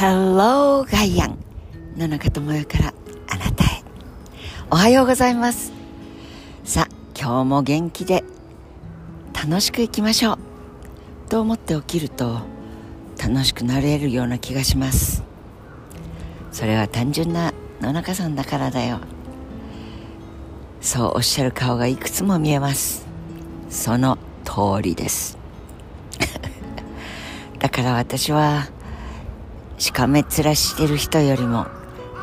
Hello ガイアン野中智代からあなたへ。おはようございます。さあ今日も元気で楽しくいきましょう。と思って起きると楽しくなれるような気がします。それは単純な野中さんだからだよ。そうおっしゃる顔がいくつも見えます。その通りです。だから私はしかめっ面してる人よりも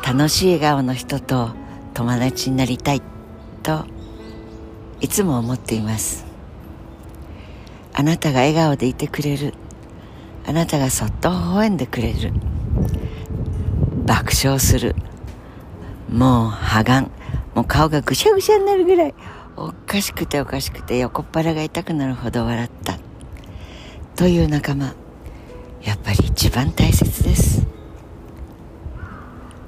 楽しい笑顔の人と友達になりたいといつも思っています。あなたが笑顔でいてくれる。あなたがそっと微笑んでくれる。爆笑する。もう破顔。もう顔がぐしゃぐしゃになるぐらい。おかしくておかしくて横っ腹が痛くなるほど笑った。という仲間。やっぱり一番大切です。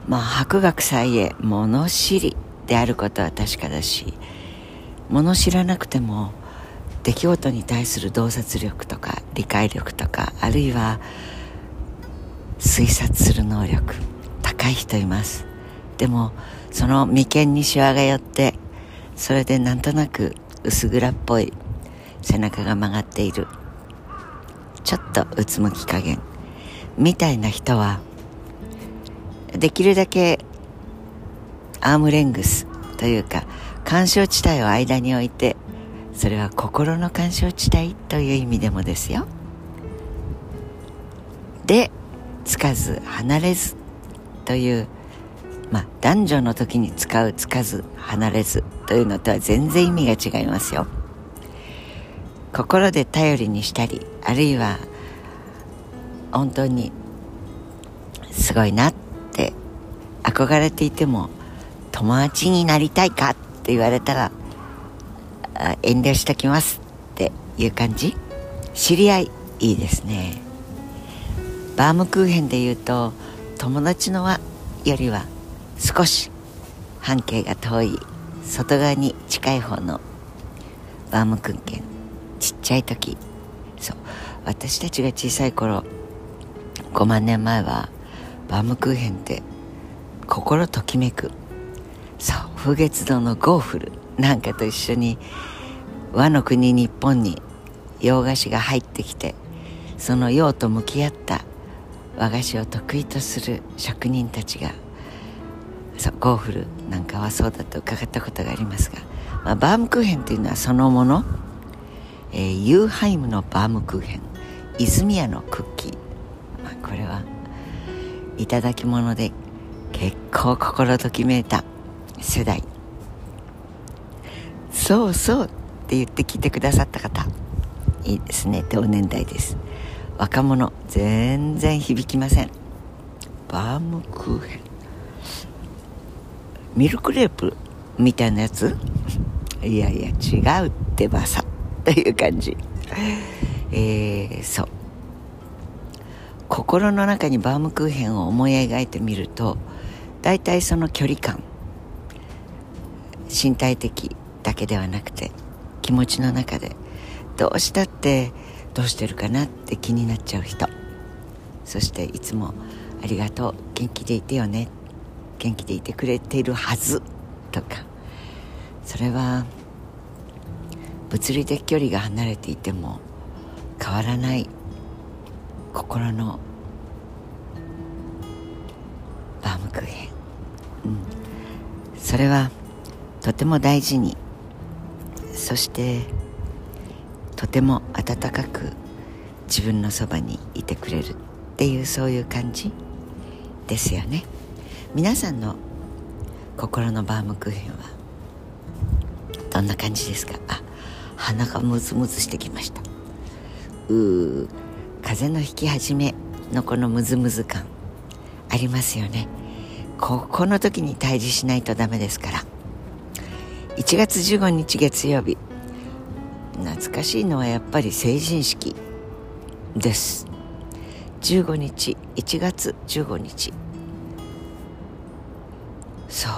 まあ博学さえ物知りであることは確かだし物知らなくても出来事に対する洞察力とか理解力とかあるいは推察する能力高い人います。でもその眉間にシワが寄ってそれでなんとなく薄暗っぽい背中が曲がっている。ちょっとうつむき加減。みたいな人はできるだけアームレングスというか干渉地帯を間に置いてそれは心の干渉地帯という意味でもですよ。でつかず離れずというまあ男女の時に使うつかず離れずというのとは全然意味が違いますよ。心で頼りにしたりあるいは本当にすごいなって憧れていても友達になりたいかって言われたら遠慮しときますっていう感じ。知り合いいいですね。バームクーヘンで言うと友達の輪よりは少し半径が遠い外側に近い方のバームクーヘン。ちゃい時。そう。私たちが小さい頃5万年前はバームクーヘンって心ときめく。そう。風月堂のゴーフルなんかと一緒に和の国日本に洋菓子が入ってきてその洋と向き合った和菓子を得意とする職人たちがそう。ゴーフルなんかはそうだと伺ったことがありますが、まあ、バームクーヘンというのはそのもの、えー、ユーハイムのバームクーヘン泉屋のクッキー、まあ、これはいただき物で結構心ときめいた世代。そうそうって言って聞いてくださった方いいですね同年代です。若者全然響きません。バームクーヘン。ミルクレープみたいなやつ？いやいや違うってばさという感じ。えー、そう。心の中にバームクーヘンを思い描いてみると大体その距離感身体的だけではなくて気持ちの中でどうしたってどうしてるかなって気になっちゃう人。そしていつも「ありがとう元気でいてよね」元気でいてくれているはずとか。それは物理的距離が離れていても変わらない心のバームクーヘン、うん、それはとても大事に。そしてとても温かく自分のそばにいてくれるっていうそういう感じですよね。皆さんの心のバームクーヘンはどんな感じですか？あ鼻がムズムズしてきました。うー風の引き始めのこのムズムズ感。ありますよね。ここの時に退治しないとダメですから。1月15日月曜日。懐かしいのはやっぱり成人式です。15日1月15日。そう。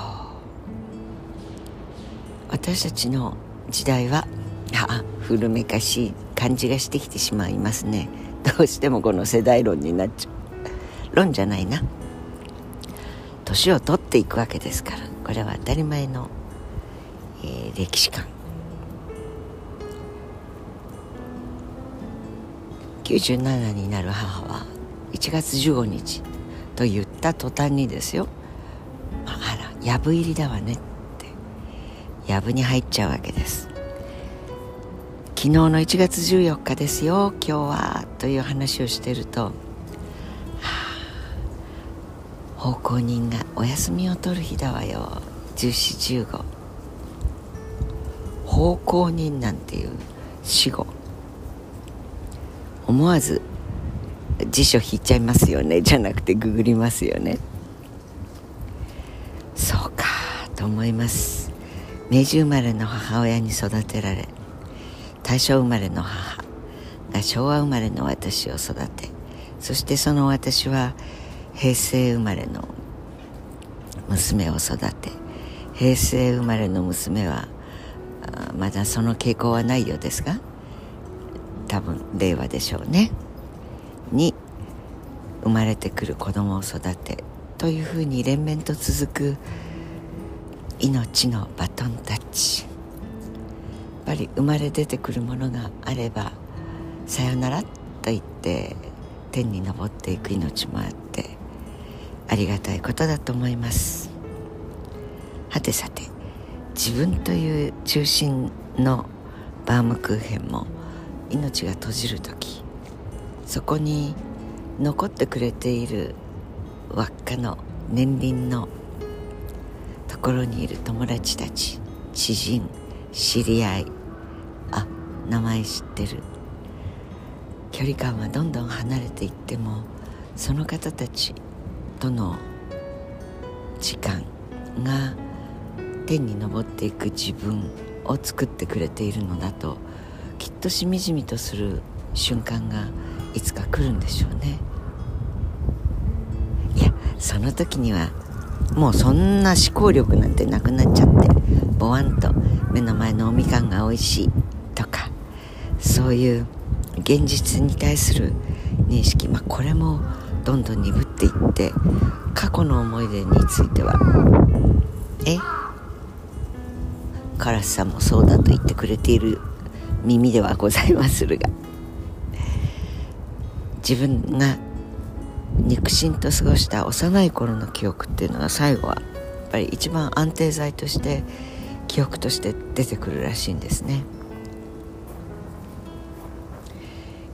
私たちの時代はあ古めかしい感じがしてきてしまいますね。どうしてもこの世代論になっちゃう。論じゃないな。年を取っていくわけですから。これは当たり前の、えー、歴史観。97になる母は1月15日と言った途端にですよあら藪入りだわねって。藪に入っちゃうわけです。昨日の1月14日ですよ。今日はという話をしてると、はあ、奉公人がお休みを取る日だわよ。1415奉公人なんていう死後思わず辞書引いちゃいますよね。じゃなくてググりますよね。そうかと思います。明治生まれの母親に育てられ大正生まれの母が昭和生まれの私を育てそしてその私は平成生まれの娘を育て平成生まれの娘はまだその傾向はないようですが多分令和でしょうね。に生まれてくる子供を育てというふうに連綿と続く命のバトンタッチ。ぱり生まれ出てくるものがあればさよならと言って天に昇っていく命もあってありがたいことだと思います。はてさて自分という中心のバームクーヘンも命が閉じる時そこに残ってくれている輪っかの年輪のところにいる友達たち知人知り合い。あ名前知ってる。距離感はどんどん離れていってもその方たちとの時間が天に昇っていく自分を作ってくれているのだときっとしみじみとする瞬間がいつか来るんでしょうね。いやその時にはもうそんな思考力なんてなくなっちゃってボワンと目の前のおみかんが美味しいとかそういう現実に対する認識。まあこれもどんどん鈍っていって過去の思い出についてはえ？カラスさんもそうだと言ってくれている耳ではございまするが自分が肉親と過ごした幼い頃の記憶っていうのは最後はやっぱり一番安定剤として記憶として出てくるらしいんですね。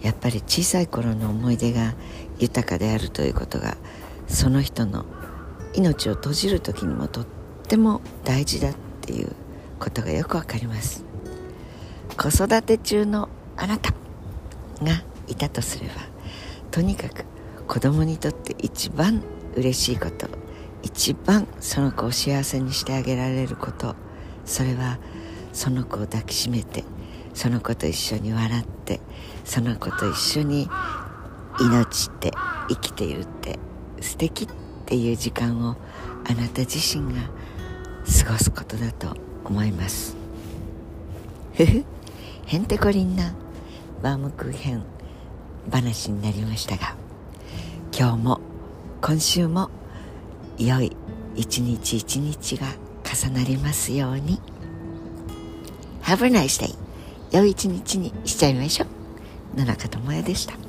やっぱり小さい頃の思い出が豊かであるということがその人の命を閉じる時にもとっても大事だっていうことがよくわかります。子育て中のあなたがいたとすればとにかく子供にとって一番嬉しいこと一番その子を幸せにしてあげられることそれはその子を抱きしめてその子と一緒に笑ってその子と一緒に命って生きているって素敵っていう時間をあなた自身が過ごすことだと思います。ふふ。へんてこりんなバームクーヘン話になりましたが。今日も今週も良い一日一日が重なりますように。Have a nice day 良い一日にしちゃいましょう。野中智也でした。